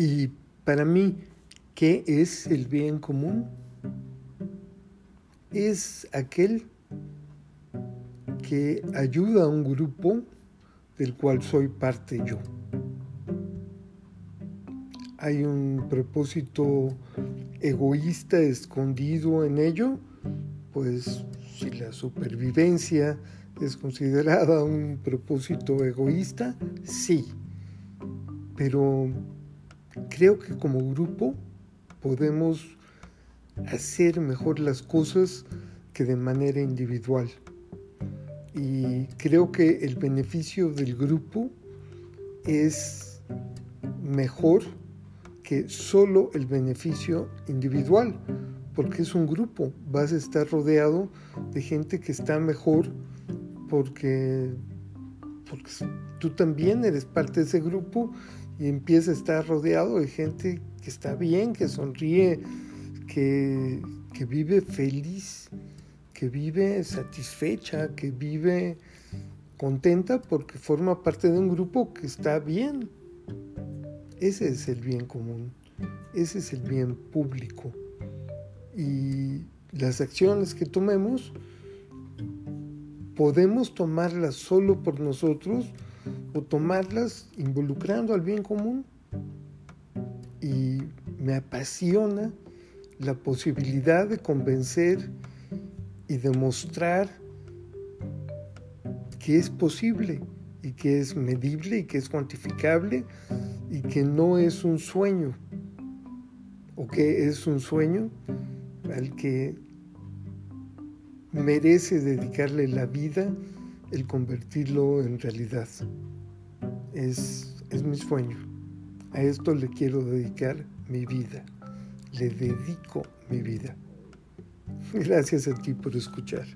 Y para mí, ¿qué es el bien común? Es aquel que ayuda a un grupo del cual soy parte yo. Hay un propósito egoísta escondido en ello, pues si la supervivencia es considerada un propósito egoísta, sí, pero creo que como grupo podemos hacer mejor las cosas que de manera individual. Y creo que el beneficio del grupo es mejor que solo el beneficio individual, porque es un grupo, vas a estar rodeado de gente que está mejor porque, tú también eres parte de ese grupo y empieza a estar rodeado de gente que está bien, que sonríe, que, que vive feliz, que vive satisfecha, que vive contenta porque forma parte de un grupo que está bien. Ese es el bien común, ese es el bien público. Y las acciones que tomemos podemos tomarlas solo por nosotros o tomarlas involucrando al bien común. Y me apasiona la posibilidad de convencer y demostrar que es posible y que es medible y que es cuantificable y que no es un sueño o que es un sueño al que merece dedicarle la vida el convertirlo en realidad. Es, es mi sueño. A esto le quiero dedicar mi vida. Le dedico mi vida. Gracias a ti por escuchar.